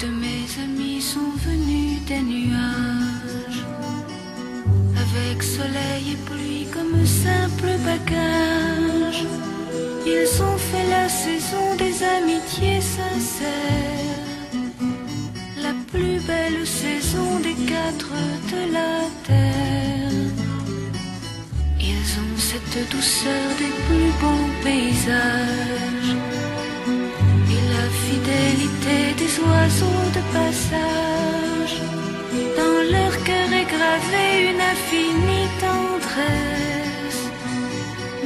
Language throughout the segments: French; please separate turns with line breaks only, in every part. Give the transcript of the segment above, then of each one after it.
de mes amis sont venus des nuages, avec soleil et pluie comme simple bagage. Ils ont fait la saison des amitiés sincères, la plus belle saison des quatre de la terre. Ils ont cette douceur des plus beaux paysages fidélité des oiseaux de passage. Dans leur cœur est gravée une infinie tendresse,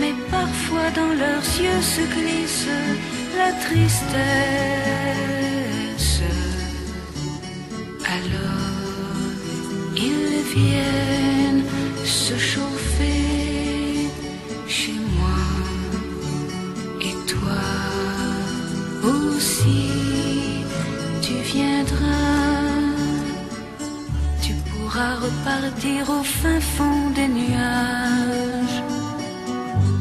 mais parfois dans leurs yeux se glisse la tristesse. Alors ils viennent Repartir au fin fond des nuages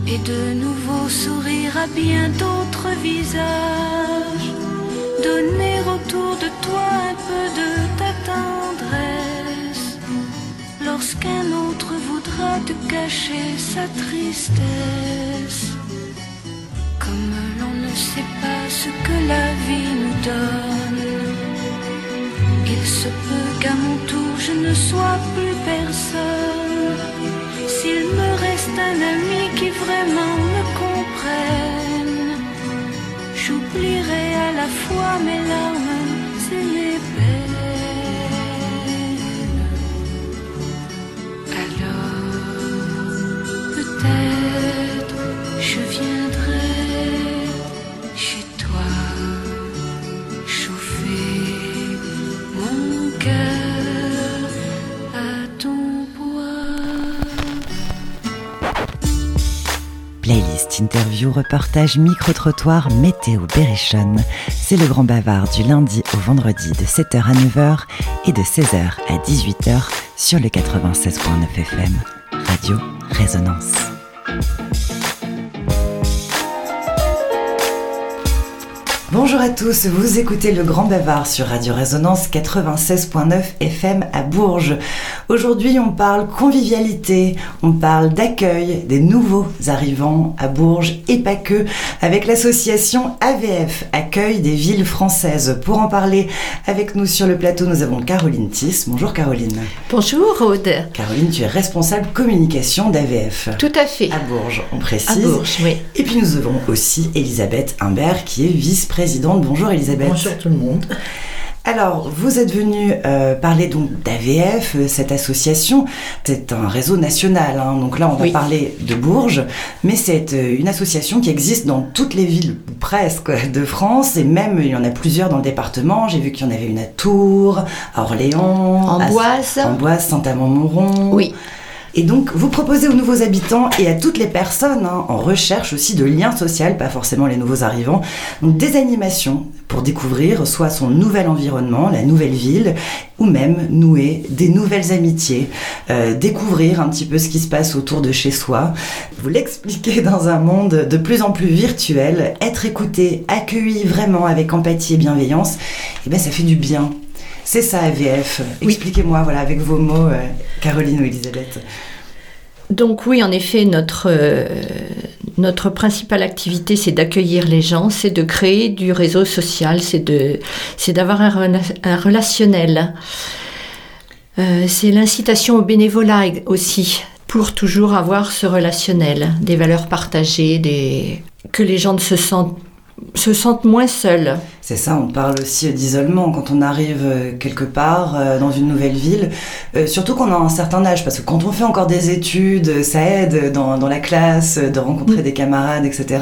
et de nouveau sourire à bien d'autres visages. Donner autour de toi un peu de ta tendresse lorsqu'un autre voudra te cacher sa tristesse. Comme l'on ne sait pas ce que la vie nous donne, il se peut qu'à mon tour je ne sois plus personne. S'il me reste un ami qui vraiment me comprenne, j'oublierai à la fois mes larmes
Interview, reportage, micro-trottoir, météo, berrichonne. C'est le grand bavard du lundi au vendredi de 7h à 9h et de 16h à 18h sur le 96.9 FM. Radio Résonance. Bonjour à tous, vous écoutez le Grand Bavard sur Radio Résonance 96.9 FM à Bourges. Aujourd'hui, on parle convivialité, on parle d'accueil des nouveaux arrivants à Bourges et pas que, avec l'association AVF, Accueil des villes françaises. Pour en parler avec nous sur le plateau, nous avons Caroline Tiss. Bonjour Caroline.
Bonjour Aude.
Caroline, tu es responsable communication d'AVF.
Tout à fait.
À Bourges, on précise.
À Bourges, oui.
Et puis nous avons aussi Elisabeth Humbert qui est vice-présidente. Bonjour Elisabeth.
Bonjour tout le monde.
Alors, vous êtes venu euh, parler donc d'AVF, euh, cette association. C'est un réseau national, hein. donc là on va
Oui.
parler de Bourges, mais c'est euh, une association qui existe dans toutes les villes, presque, de France, et même il y en a plusieurs dans le département. J'ai vu qu'il y en avait une à Tours, à Orléans, à
Amboise.
Amboise, Saint-Amand-Montrond.
Oui.
Et donc, vous proposez aux nouveaux habitants et à toutes les personnes hein, en recherche aussi de liens sociaux, pas forcément les nouveaux arrivants, des animations pour découvrir soit son nouvel environnement, la nouvelle ville, ou même nouer des nouvelles amitiés, euh, découvrir un petit peu ce qui se passe autour de chez soi. Vous l'expliquez dans un monde de plus en plus virtuel, être écouté, accueilli vraiment avec empathie et bienveillance, et ben ça fait du bien. C'est ça AVF.
Oui.
Expliquez-moi, voilà, avec vos mots, euh, Caroline ou Elisabeth.
Donc oui, en effet, notre, euh, notre principale activité, c'est d'accueillir les gens, c'est de créer du réseau social, c'est d'avoir un, rela- un relationnel. Euh, c'est l'incitation au bénévolat eg- aussi, pour toujours avoir ce relationnel, des valeurs partagées, des... que les gens ne se sentent, se sentent moins seuls.
C'est ça, on parle aussi d'isolement quand on arrive euh, quelque part euh, dans une nouvelle ville, euh, surtout qu'on a un certain âge, parce que quand on fait encore des études, ça aide dans, dans la classe, de rencontrer des camarades, etc.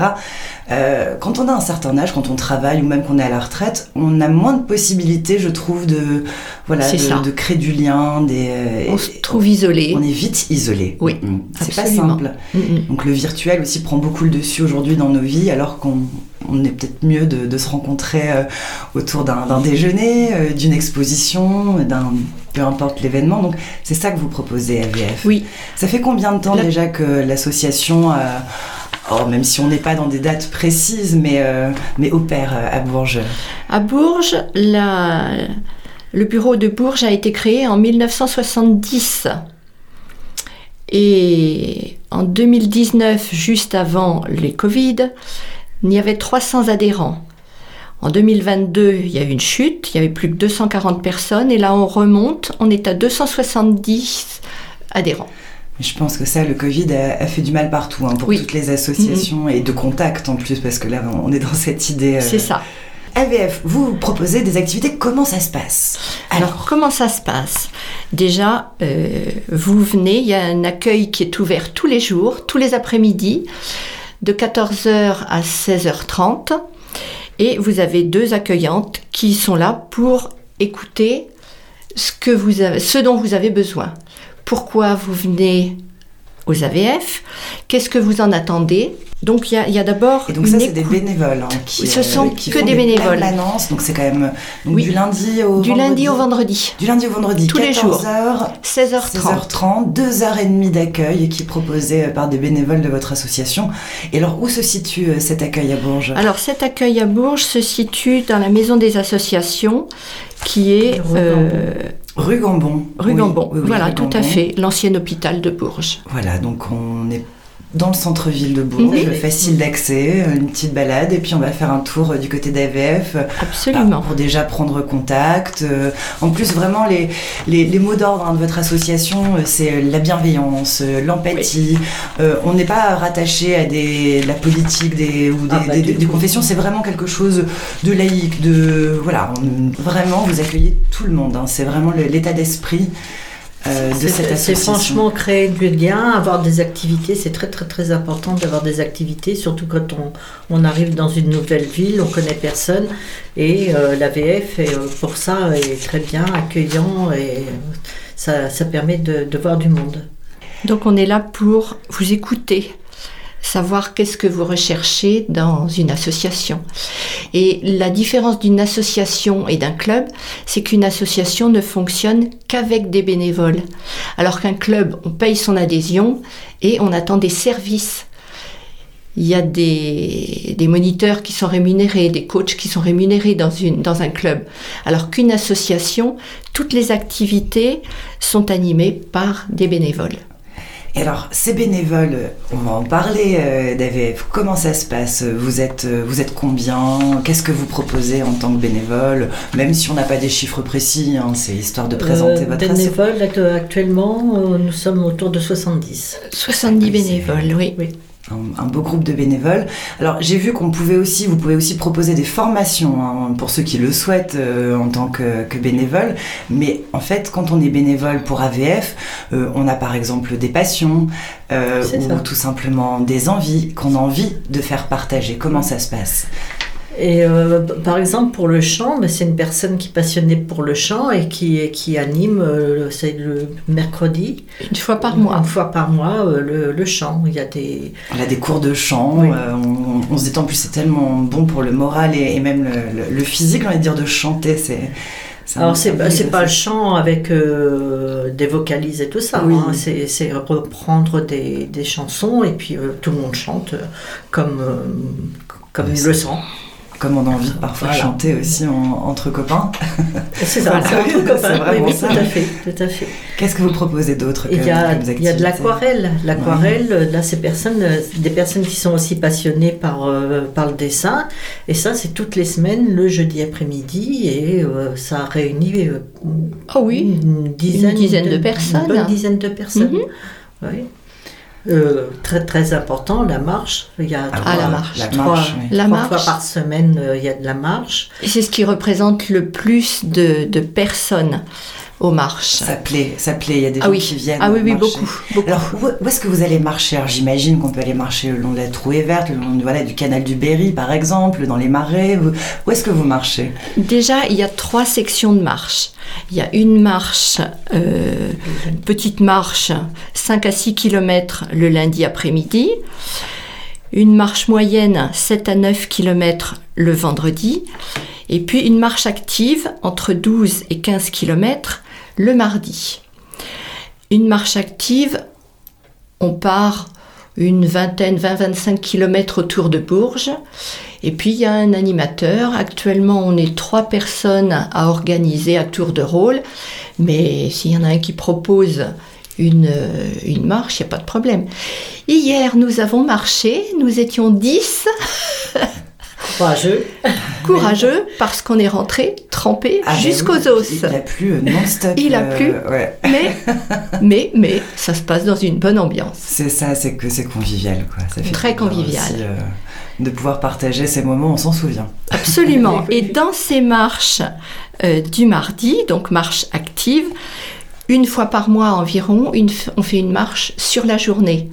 Euh, quand on a un certain âge, quand on travaille ou même qu'on est à la retraite, on a moins de possibilités, je trouve, de, voilà, de, de créer du lien. Des, euh,
On se trouve isolé.
on est vite isolé.
Oui,
Mm. C'est pas simple.
Mm, mm.
Donc le virtuel aussi prend beaucoup le dessus aujourd'hui dans nos vies, alors qu'on on est peut-être mieux de, de se rencontrer euh, autour d'un déjeuner, euh, d'une exposition, d'un peu importe l'événement. Donc c'est ça que vous proposez AVF.
Oui.
Ça fait combien de temps
La-
déjà que l'association euh, oh, même si on n'est pas dans des dates précises, mais, euh, mais opère à Bourges?
À Bourges, la, le bureau de Bourges a été créé en 1970. Et en 2019, juste avant les Covid, il y avait 300 adhérents. En 2022, il y a eu une chute, il y avait plus que 240 personnes, et là on remonte, on est à 270 adhérents.
Je pense que ça, le Covid a, fait du mal partout, hein, pour toutes les associations et de contact en plus, parce que là, on est dans cette idée. Euh,
C'est ça.
AVF, vous proposez des activités, comment ça se passe?
Alors, comment ça se passe? Déjà, euh, vous venez, il y a un accueil qui est ouvert tous les jours, tous les après-midi, de 14h à 16h30. Et vous avez deux accueillantes qui sont là pour écouter ce, que vous avez, ce dont vous avez besoin. Pourquoi vous venez aux AVF Qu'est-ce que vous en attendez? Donc il y a, d'abord.
Et donc ça c'est des bénévoles hein,
qui. Ce sont euh, que des, bénévoles.
donc c'est quand même du lundi au.
Du lundi au vendredi.
Du lundi au vendredi.
Tous les jours.
16h30. 16h30, 2h30 d'accueil qui est proposé euh, par des bénévoles de votre association. Et alors où se situe euh, cet accueil à Bourges?
Alors cet accueil à Bourges se situe dans la maison des associations qui est.
Rue Gambon.
Rue Gambon, voilà, tout à fait, l'ancien hôpital de Bourges.
Voilà, donc on est dans le centre-ville de Bourges, facile d'accès, une petite balade, et puis on va faire un tour du côté d'AVF.
Absolument.
pour déjà prendre contact. Euh, en plus, vraiment, les, les, mots d'ordre hein, de votre association, euh, c'est la bienveillance, euh, l'empathie. on n'est pas rattaché à des, la politique des, ou ah, des, confessions, c'est vraiment quelque chose de laïque, de. Voilà, vraiment, vous accueillez tout le monde. Hein. c'est vraiment l'état d'esprit. Euh,
c'est franchement créer du lien, avoir des activités. C'est très très très important d'avoir des activités, surtout quand on, on, arrive dans une nouvelle ville, on connaît personne. Et euh, l'AVF, euh, pour ça, est très bien accueillant et ça, ça permet de, de voir du monde.
Donc on est là pour vous écouter, savoir qu'est-ce que vous recherchez dans une association. Et la différence d'une association et d'un club, c'est qu'une association ne fonctionne qu'avec des bénévoles, alors qu'un club, on paye son adhésion et on attend des services. Il y a des, moniteurs qui sont rémunérés, des coachs qui sont rémunérés dans, un club. Alors qu'une association, toutes les activités sont animées par des bénévoles.
Et alors, ces bénévoles, on va en parler, euh, David. Comment ça se passe? Vous êtes, euh, vous êtes combien? Qu'est-ce que vous proposez en tant que bénévole? Même si on n'a pas des chiffres précis, hein, c'est histoire de présenter euh, votre
Bénévoles, actuellement, nous sommes autour de 70.
70 bénévoles, oui. oui
un, beau groupe de bénévoles. Alors j'ai vu qu'on pouvait aussi, vous pouvez aussi proposer des formations hein, pour ceux qui le souhaitent euh, en tant que, que, bénévole. Mais en fait, quand on est bénévole pour AVF, euh, on a par exemple des passions euh, ou tout simplement des envies qu'on a envie de faire partager. Comment ça se passe?
Et euh, par exemple, pour le chant, c'est une personne qui est passionnée pour le chant et qui, qui anime, euh, c'est le mercredi.
Une fois par mois.
Une fois par mois, euh, le, le, chant. Il y a des...
On a des cours de chant. on, se détend plus, c'est tellement bon pour le moral et, même le, le, physique, on va dire, de chanter. C'est.
Alors c'est c'est pas le chant avec des vocalises et tout ça, hein. c'est reprendre des, des, chansons et puis tout le monde chante comme, comme il le sent
comme on a envie de parfois chanter aussi entre copains.
C'est ça, entre copains. Oui, tout à fait, tout à fait.
Qu'est-ce que vous proposez d'autre
Il y a, il y a de l'aquarelle. L'aquarelle, là, c'est personnes, des personnes qui sont aussi passionnées par, euh, par le dessin. Et ça, c'est toutes les semaines, le jeudi après-midi, et euh, ça réunit
oh oui, une dizaine, de, personnes. Une
bonne dizaine de personnes. Mhm. Oui. Euh, très très important, la marche. Il y a
ah, la marche.
La trois, marche, la marche. fois par semaine, euh, il y a de la marche.
Et c'est ce qui représente le plus de, de personnes aux marches.
Ça plaît, ça plaît. Il y a des
ah
gens qui viennent.
Ah oui, oui, beaucoup,
Alors, où, est-ce que vous allez marcher? Alors, j'imagine qu'on peut aller marcher le long de la Trouée Verte, le long voilà, du canal du Berry, par exemple, dans les marais. Où est-ce que vous marchez?
Déjà, il y a trois sections de marche. Il y a une marche, euh, petite marche, 5 à 6 km le lundi après-midi. Une marche moyenne, 7 à 9 km le vendredi. Et puis une marche active entre 12 et 15 km le mardi. Une marche active, on part une vingtaine, 20-25 km autour de Bourges. Et puis il y a un animateur. Actuellement, on est trois personnes à organiser à tour de rôle. Mais s'il y en a un qui propose une, une marche, il n'y a pas de problème. Hier, nous avons marché. Nous étions 10.
Courageux.
Courageux parce qu'on est rentré trempé
Ah, ben
jusqu'aux
oui,
os.
Il a plu euh, non-stop.
Il a
euh,
plu.
ouais.
Mais, mais, mais, ça se passe dans une bonne ambiance.
C'est ça, c'est que c'est convivial. Quoi. Ça fait
Très convivial.
aussi, euh, de pouvoir partager ces moments, on s'en souvient.
Absolument. Et dans ces marches euh, du mardi, donc marche active, une fois par mois environ, une on fait une marche sur la journée.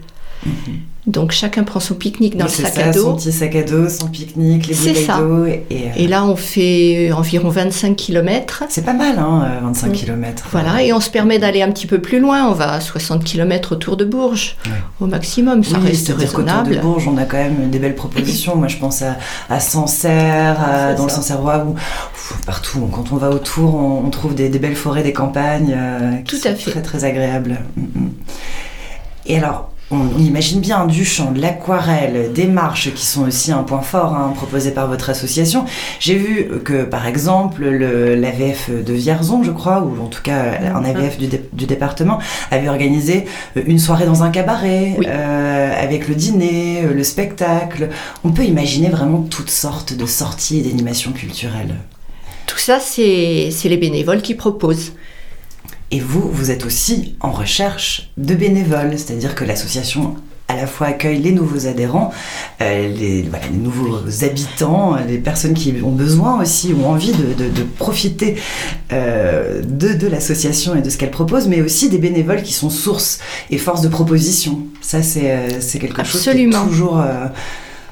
Donc chacun prend son pique-nique dans
Oui,
le sac
ça,
à
Son
dos.
petit sac à dos, son pique-nique, les bouteilles d'eau. Et, euh,
Et là, on fait environ 25 km.
c'est pas mal, hein, euh, 25
Mm.
km.
Voilà, et on se permet d'aller un petit peu plus loin. On va à 60 km autour de Bourges, au maximum. Ça
oui,
reste
c'est-à-dire qu'autour de
raisonnable.
Bourges, on a quand même des belles propositions. Moi, je pense à, à Sancerre, à- dans le. Sancerrois, où partout, quand on va autour, on, on trouve des, des belles forêts, des campagnes euh, qui
Tout
sont
à fait.
très très agréables. Mm, mm. Et alors, on, imagine bien du chant, de l'aquarelle, des marches qui sont aussi un point fort hein, proposé par votre association. J'ai vu que, par exemple, le- l'AVF de Vierzon, je crois, ou en tout cas un AVF du, dé- du département, avait organisé euh, une soirée dans un cabaret,
Oui.
euh, avec le dîner, euh, le spectacle. On peut imaginer vraiment toutes sortes de sorties et d'animations culturelles.
Tout ça, c'est les bénévoles qui proposent.
Et vous, vous êtes aussi en recherche de bénévoles, c'est-à-dire que l'association à la fois accueille les nouveaux adhérents, euh, les, voilà, les nouveaux habitants, les personnes qui ont besoin aussi, ont envie de, de- de profiter euh, de, de l'association et de ce qu'elle propose, mais aussi des bénévoles qui sont source et force de proposition. Ça, c'est euh, quelque chose qui est toujours...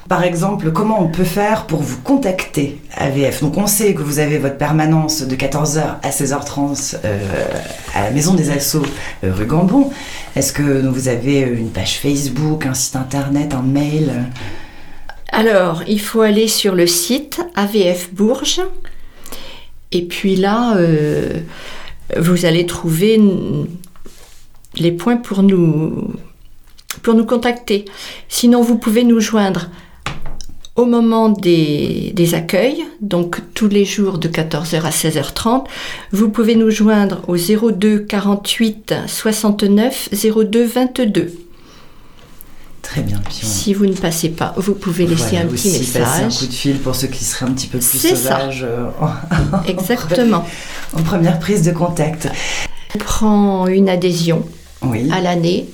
euh, par exemple, comment on peut faire pour vous contacter AVF Donc on sait que vous avez votre permanence de 14h à 16h30 euh, à la Maison des Assos euh, rue Gambon. Est-ce que vous avez une page Facebook, un site internet, un mail?
Alors, il faut aller sur le site AVF Bourges. Et puis là, euh, vous allez trouver les points pour nous, pour nous contacter. Sinon, vous pouvez nous joindre au moment des, des accueils, donc tous les jours de 14h à 16h30. Vous pouvez nous joindre au 02 48 69 02 22.
Très bien. Puis on-
Si vous ne passez pas, vous pouvez laisser
voilà,
un petit
aussi passer un
message.
coup de fil pour ceux qui seraient un petit peu plus
C'est ça.
sauvages euh, en,
Exactement.
en première prise de contact.
On prend une adhésion
Oui,
à l'année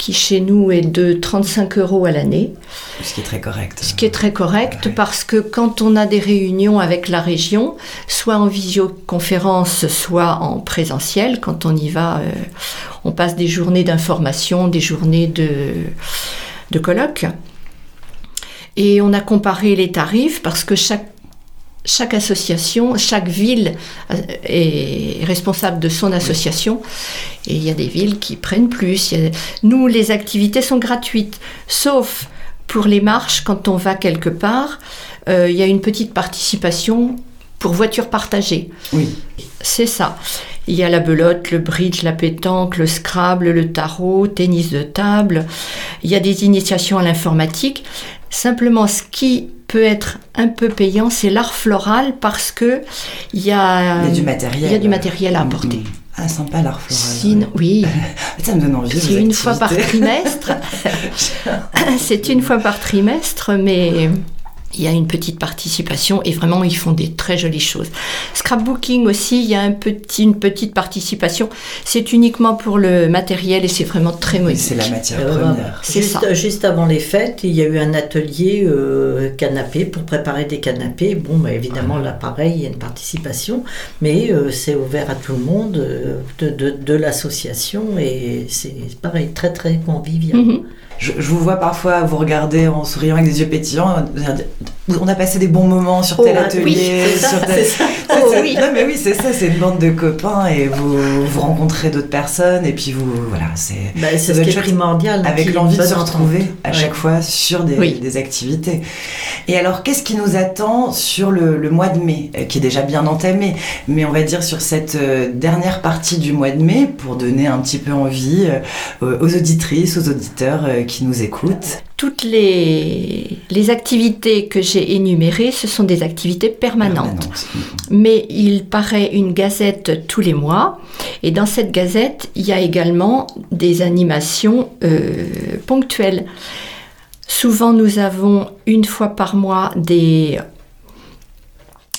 qui chez nous est de 35 euros à l'année,
ce qui est très correct.
ce qui est très correct
Ouais.
parce que quand on a des réunions avec la région, soit en visioconférence, soit en présentiel, quand on y va, euh, on passe des journées d'information, des journées de, de colloques. Et on a comparé les tarifs parce que chaque, chaque association, chaque ville euh, est responsable de son association. Et il y a des villes qui prennent plus. Nous, les activités sont gratuites, sauf pour les marches, quand on va quelque part, euh, il y a une petite participation pour voiture partagée.
Oui,
C'est ça. Il y a la belote, le bridge, la pétanque, le scrabble, le tarot, tennis de table. Il y a des initiations à l'informatique. Simplement, ce qui peut être un peu payant, c'est l'art floral parce que il y a,
il y a du matériel.
y a du matériel à apporter.
Mm, mm. Ah, sympa l'art floral.
Oui,
Ça me donne envie.
c'est une fois par trimestre. c'est une fois par trimestre, mais il y a une petite participation et vraiment ils font des très jolies choses. Scrapbooking aussi, il y a un petit, une petite participation. C'est uniquement pour le matériel et c'est vraiment très modique.
c'est la matière
Euh,
première.
C'est
juste,
ça.
juste avant les fêtes, il y a eu un atelier euh, canapé pour préparer des canapés. Bon, bah, évidemment, là, pareil, il y a une participation, mais euh, c'est ouvert à tout le monde euh, de, de- de l'association et c'est pareil, très très convivial.
Mhm.
Je, je vous vois parfois vous regarder en souriant avec des yeux pétillants. on a passé des bons moments sur
Oh,
tel atelier.
oui, ça,
sur tel-
ça.
Oh, oui.
Non mais oui, c'est ça, c'est une bande de copains et vous, vous rencontrez d'autres personnes et puis vous, voilà, c'est
Bah, c'est ce qui est primordial.
avec l'envie de se retrouver
entente.
à
Ouais.
chaque fois sur des,
Oui.
des activités. Et alors, qu'est-ce qui nous attend sur le, le mois de mai, euh, qui est déjà bien entamé, mais on va dire sur cette euh, dernière partie du mois de mai, pour donner un petit peu envie euh, aux auditrices, aux auditeurs qui nous écoutent.
Toutes les, les activités que j'ai énumérées, ce sont des activités permanentes.
Permanentes.
Mais il paraît une gazette tous les mois. Et dans cette gazette, il y a également des animations euh, ponctuelles. Souvent, nous avons une fois par mois des,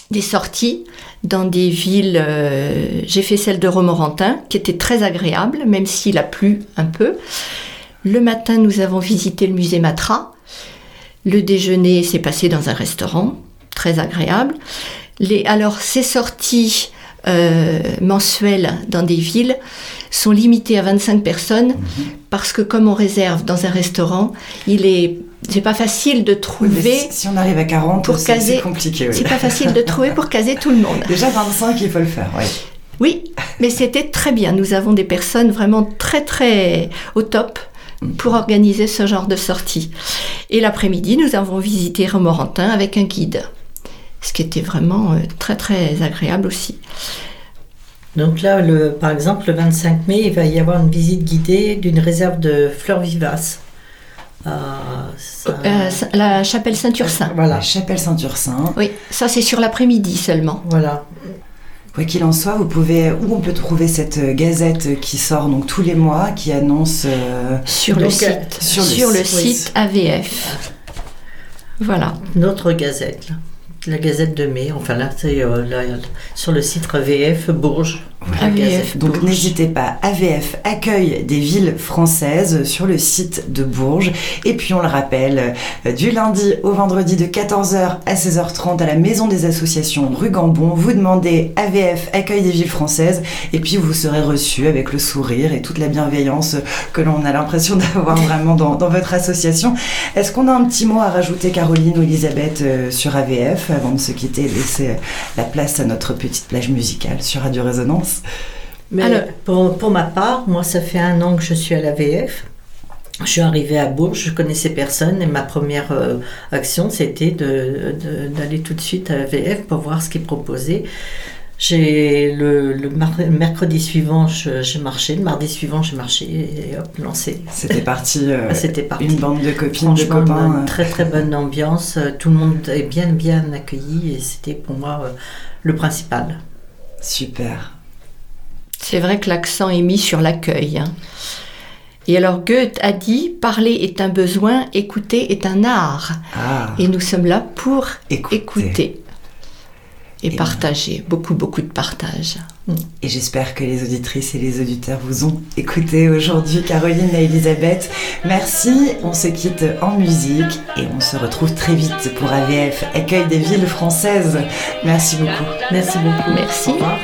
des sorties dans des villes. euh, J'ai fait celle de Romorantin, qui était très agréable, même s'il a plu un peu. Le matin, nous avons visité le musée Matra. Le déjeuner s'est passé dans un restaurant, très agréable. Les, alors, ces sorties euh, mensuelles dans des villes sont limitées à 25 personnes parce que comme on réserve dans un restaurant, il est c'est pas facile de
Oui,
trouver
si, si on arrive à 40,
pour
c'est
caser-
c'est compliqué. oui.
c'est pas facile de trouver pour caser tout le monde.
Déjà 25, il faut le faire. ouais.
Oui, mais c'était très bien. Nous avons des personnes vraiment très très au top pour organiser ce genre de sortie. Et l'après-midi, nous avons visité Romorantin avec un guide, ce qui était vraiment euh, très très agréable aussi.
Donc là, le, par exemple, le 25 mai, il va y avoir une visite guidée d'une réserve de fleurs vivaces. à Saint-
Euh, la chapelle Saint-Ursin.
Voilà,
La chapelle Saint-Ursin.
Oui, ça c'est sur l'après-midi seulement.
voilà.
Quoi qu'il en soit, vous pouvez où on peut trouver cette euh, gazette qui sort donc tous les mois, qui annonce euh,
Sur le site,
euh,
sur
sur
le
le,
site,
oui.
AVF. Voilà.
Notre gazette, la gazette de mai. Enfin là, c'est euh, là, sur le site VF Bourges.
AVF.
gazette
Donc n'hésitez pas, AVF accueille des villes françaises sur le site de Bourges. Et puis on le rappelle, euh, du lundi au vendredi de 14h à 16h30 à la Maison des Associations rue Gambon, vous demandez AVF accueille des villes françaises et puis vous serez reçu avec le sourire et toute la bienveillance que l'on a l'impression d'avoir vraiment dans, dans votre association. Est-ce qu'on a un petit mot à rajouter Caroline ou Elisabeth euh, sur AVF avant de se quitter et de laisser la place à notre petite plage musicale sur Radio Résonance?
Mais
Alors-
pour, pour ma part, moi, ça fait un an que je suis à la VF. Je suis arrivée à Bourges, je connaissais personne et ma première euh, action, c'était de- de- d'aller tout de suite à la VF pour voir ce qu'ils proposaient. J'ai le, le mercredi suivant, j'ai marché, le mardi suivant, j'ai marché et hop, lancé.
C'était parti, euh,
Ah, C'était parti.
une bande de copines, de copains.
une très très bonne ambiance. euh, Tout le monde est bien bien accueilli et c'était pour moi euh, le principal.
euh, super.
C'est vrai que l'accent est mis sur l'accueil. hein. Et alors Goethe a dit Parler est un besoin, écouter est un art.
Ah,
Et nous sommes là pour
écoutez.
écouter et,
Et
partager. Beaucoup, beaucoup de partage.
Et j'espère que les auditrices et les auditeurs vous ont écouté aujourd'hui, Caroline et Elisabeth. Merci, on se quitte en musique et on se retrouve très vite pour AVF, accueil des villes françaises. Merci beaucoup.
Merci beaucoup.
Merci.
Au revoir.